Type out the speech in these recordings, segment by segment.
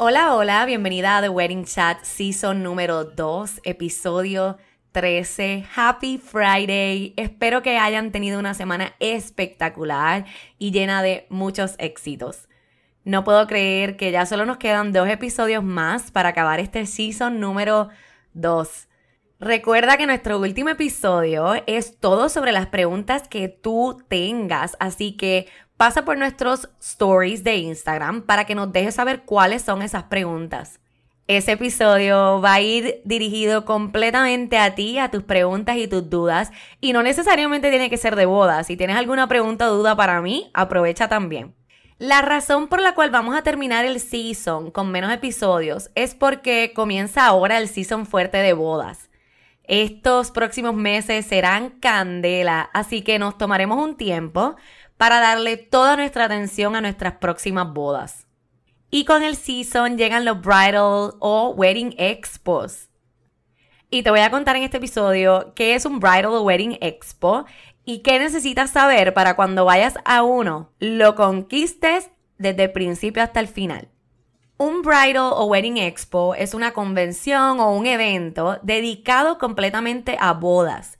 Hola, hola, bienvenida a The Wedding Chat Season número 2, episodio 13. Happy Friday. Espero que hayan tenido una semana espectacular y llena de muchos éxitos. No puedo creer que ya solo nos quedan dos episodios más para acabar este season número 2. Recuerda que nuestro último episodio es todo sobre las preguntas que tú tengas, así que pasa por nuestros stories de Instagram para que nos dejes saber cuáles son esas preguntas. Ese episodio va a ir dirigido completamente a ti, a tus preguntas y tus dudas. Y no necesariamente tiene que ser de boda. Si tienes alguna pregunta o duda para mí, aprovecha también. La razón por la cual vamos a terminar el season con menos episodios es porque comienza ahora el season fuerte de bodas. Estos próximos meses serán candela, así que nos tomaremos un tiempo para darle toda nuestra atención a nuestras próximas bodas. Y con el season llegan los bridal o wedding expos. Y te voy a contar en este episodio qué es un bridal o wedding expo y qué necesitas saber para cuando vayas a uno lo conquistes desde el principio hasta el final. Un bridal o wedding expo es una convención o un evento dedicado completamente a bodas.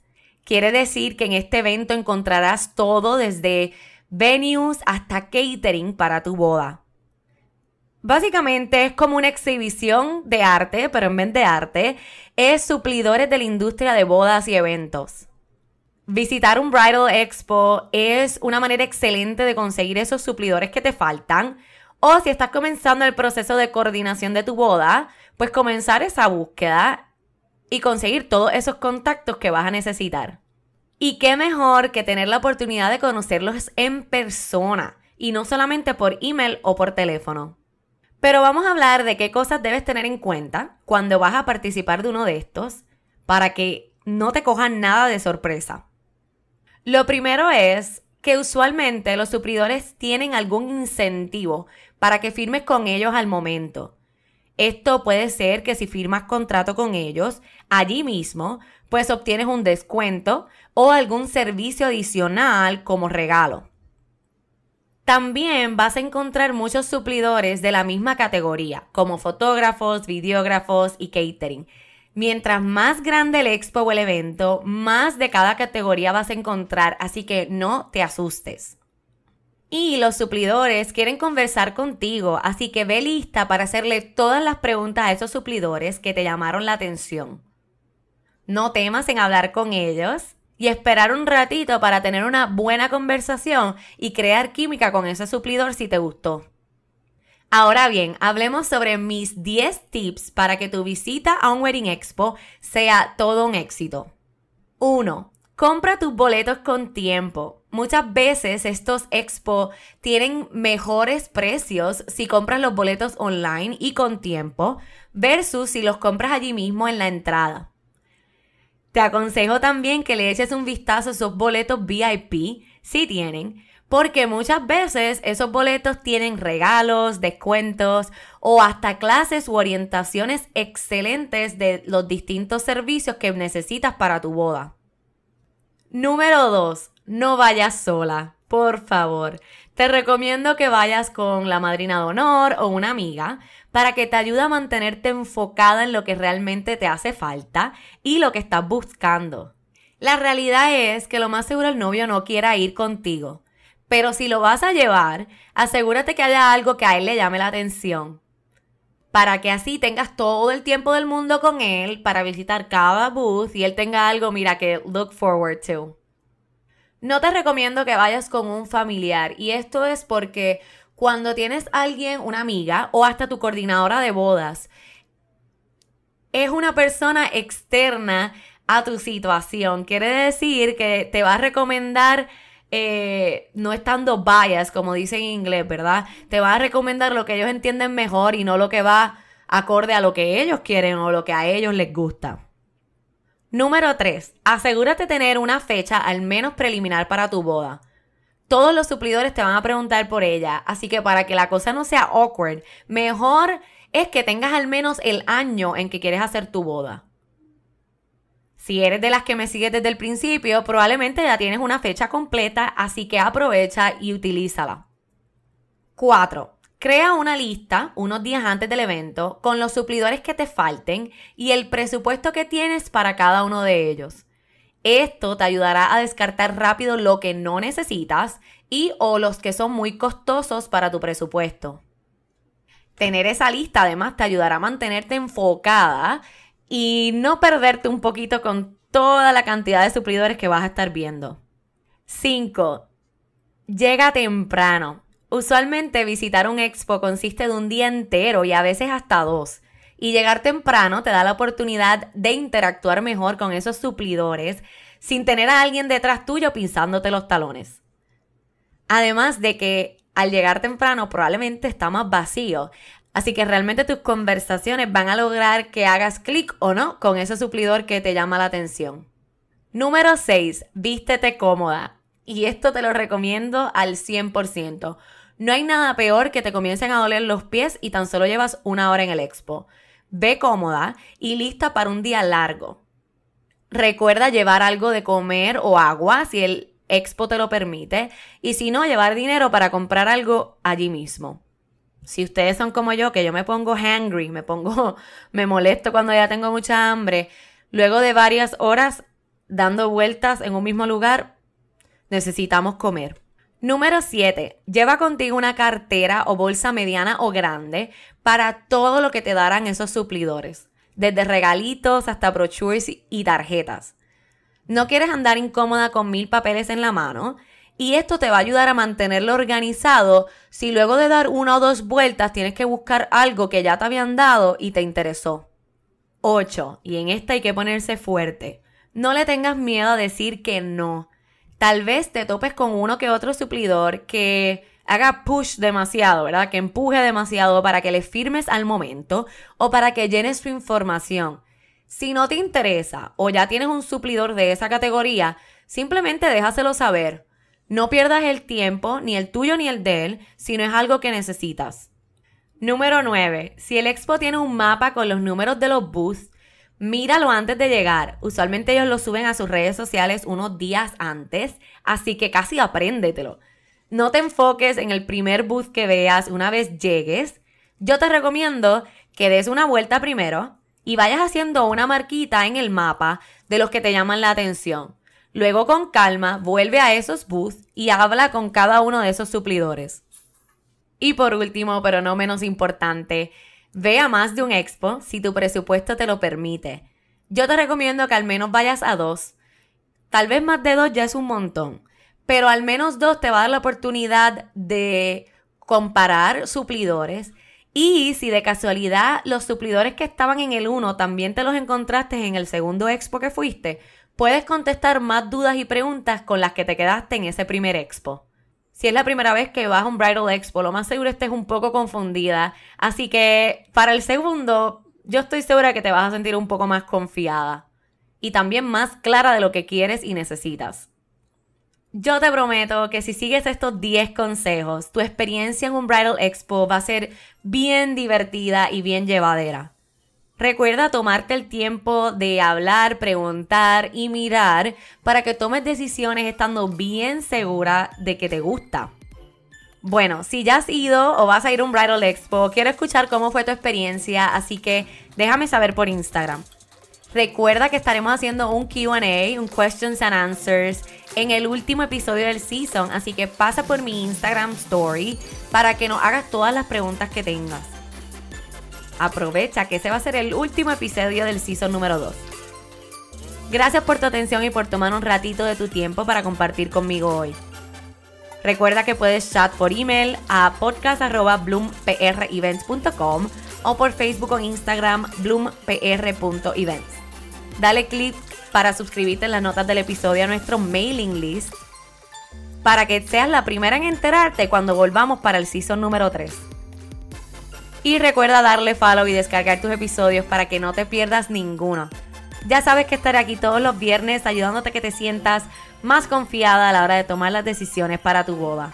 Quiere decir que en este evento encontrarás todo desde venues hasta catering para tu boda. Básicamente es como una exhibición de arte, pero en vez de arte, es suplidores de la industria de bodas y eventos. Visitar un Bridal Expo es una manera excelente de conseguir esos suplidores que te faltan. O si estás comenzando el proceso de coordinación de tu boda, pues comenzar esa búsqueda y conseguir todos esos contactos que vas a necesitar. Y qué mejor que tener la oportunidad de conocerlos en persona y no solamente por email o por teléfono. Pero vamos a hablar de qué cosas debes tener en cuenta cuando vas a participar de uno de estos para que no te cojan nada de sorpresa. Lo primero es que usualmente los suplidores tienen algún incentivo para que firmes con ellos al momento. Esto puede ser que si firmas contrato con ellos allí mismo, pues obtienes un descuento o algún servicio adicional como regalo. También vas a encontrar muchos suplidores de la misma categoría, como fotógrafos, videógrafos y catering. Mientras más grande el expo o el evento, más de cada categoría vas a encontrar, así que no te asustes. Y los suplidores quieren conversar contigo, así que ve lista para hacerle todas las preguntas a esos suplidores que te llamaron la atención. No temas en hablar con ellos y esperar un ratito para tener una buena conversación y crear química con ese suplidor si te gustó. Ahora bien, hablemos sobre mis 10 tips para que tu visita a un Wedding Expo sea todo un éxito. 1. Compra tus boletos con tiempo. Muchas veces estos expo tienen mejores precios si compras los boletos online y con tiempo versus si los compras allí mismo en la entrada. Te aconsejo también que le eches un vistazo a esos boletos VIP, si tienen, porque muchas veces esos boletos tienen regalos, descuentos o hasta clases u orientaciones excelentes de los distintos servicios que necesitas para tu boda. Número 2. No vayas sola, por favor. Te recomiendo que vayas con la madrina de honor o una amiga para que te ayude a mantenerte enfocada en lo que realmente te hace falta y lo que estás buscando. La realidad es que lo más seguro el novio no quiera ir contigo, Pero si lo vas a llevar, asegúrate que haya algo que a él le llame la atención. Para que así tengas todo el tiempo del mundo con él para visitar cada booth y él tenga algo, mira, que look forward to. No te recomiendo que vayas con un familiar y esto es porque cuando tienes alguien, una amiga o hasta tu coordinadora de bodas, es una persona externa a tu situación. Quiere decir que te va a recomendar eh, no estando bias, como dicen en inglés, ¿verdad? Te va a recomendar lo que ellos entienden mejor y no lo que va acorde a lo que ellos quieren o lo que a ellos les gusta. Número 3. Asegúrate tener una fecha al menos preliminar para tu boda. Todos los suplidores te van a preguntar por ella, así que para que la cosa no sea awkward, mejor es que tengas al menos el año en que quieres hacer tu boda. Si eres de las que me sigues desde el principio, probablemente ya tienes una fecha completa, así que aprovecha y utilízala. 4. Crea una lista unos días antes del evento con los suplidores que te falten y el presupuesto que tienes para cada uno de ellos. Esto te ayudará a descartar rápido lo que no necesitas y o los que son muy costosos para tu presupuesto. Tener esa lista además te ayudará a mantenerte enfocada y no perderte un poquito con toda la cantidad de suplidores que vas a estar viendo. 5. Llega temprano. Usualmente visitar un expo consiste de un día entero y a veces hasta dos. Y llegar temprano te da la oportunidad de interactuar mejor con esos suplidores sin tener a alguien detrás tuyo pinzándote los talones. Además de que al llegar temprano probablemente está más vacío, Así que realmente tus conversaciones van a lograr que hagas clic o no con ese suplidor que te llama la atención. Número 6. Vístete cómoda. Y esto te lo recomiendo al 100%. No hay nada peor que te comiencen a doler los pies y tan solo llevas una hora en el expo. Ve cómoda y lista para un día largo. Recuerda llevar algo de comer o agua si el expo te lo permite y si no, llevar dinero para comprar algo allí mismo. Si ustedes son como yo, que yo me pongo hangry, me pongo, me molesto cuando ya tengo mucha hambre, luego de varias horas dando vueltas en un mismo lugar, necesitamos comer. Número 7. Lleva contigo una cartera o bolsa mediana o grande para todo lo que te darán esos suplidores, desde regalitos hasta brochures y tarjetas. No quieres andar incómoda con mil papeles en la mano y esto te va a ayudar a mantenerlo organizado si luego de dar una o dos vueltas tienes que buscar algo que ya te habían dado y te interesó. 8. Y en esta hay que ponerse fuerte. No le tengas miedo a decir que no. Tal vez te topes con uno que otro suplidor que haga push demasiado, ¿verdad? Que empuje demasiado para que le firmes al momento o para que llenes su información. Si no te interesa o ya tienes un suplidor de esa categoría, simplemente déjaselo saber. No pierdas el tiempo, ni el tuyo ni el de él, si no es algo que necesitas. Número 9. Si el expo tiene un mapa con los números de los booths, míralo antes de llegar. Usualmente ellos lo suben a sus redes sociales unos días antes, así que casi apréndetelo. No te enfoques en el primer booth que veas una vez llegues. Yo te recomiendo que des una vuelta primero y vayas haciendo una marquita en el mapa de los que te llaman la atención. Luego con calma vuelve a esos booths y habla con cada uno de esos suplidores. Y por último, pero no menos importante, ve a más de un expo si tu presupuesto te lo permite. Yo te recomiendo que al menos vayas a dos. Tal vez más de dos ya es un montón, pero al menos dos te va a dar la oportunidad de comparar suplidores y si de casualidad los suplidores que estaban en el uno también te los encontraste en el segundo expo que fuiste, puedes contestar más dudas y preguntas con las que te quedaste en ese primer expo. Si es la primera vez que vas a un Bridal Expo, lo más seguro estés un poco confundida. Así que para el segundo, yo estoy segura que te vas a sentir un poco más confiada y también más clara de lo que quieres y necesitas. Yo te prometo que si sigues estos 10 consejos, tu experiencia en un Bridal Expo va a ser bien divertida y bien llevadera. Recuerda tomarte el tiempo de hablar, preguntar y mirar para que tomes decisiones estando bien segura de que te gusta. Bueno, si ya has ido o vas a ir a un Bridal Expo, quiero escuchar cómo fue tu experiencia, así que déjame saber por Instagram. Recuerda que estaremos haciendo un QA, un questions and answers, en el último episodio del season, así que pasa por mi Instagram story para que nos hagas todas las preguntas que tengas. Aprovecha que ese va a ser el último episodio del season número 2. Gracias por tu atención y por tomar un ratito de tu tiempo para compartir conmigo hoy. Recuerda que puedes chat por email a podcast.bloomprevents.com o por Facebook o Instagram bloompr.events. Dale clic para suscribirte en las notas del episodio a nuestro mailing list para que seas la primera en enterarte cuando volvamos para el season número 3. Y recuerda darle follow y descargar tus episodios para que no te pierdas ninguno. Ya sabes que estaré aquí todos los viernes ayudándote a que te sientas más confiada a la hora de tomar las decisiones para tu boda.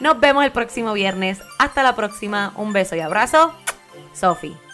Nos vemos el próximo viernes. Hasta la próxima. Un beso y abrazo. Sophie.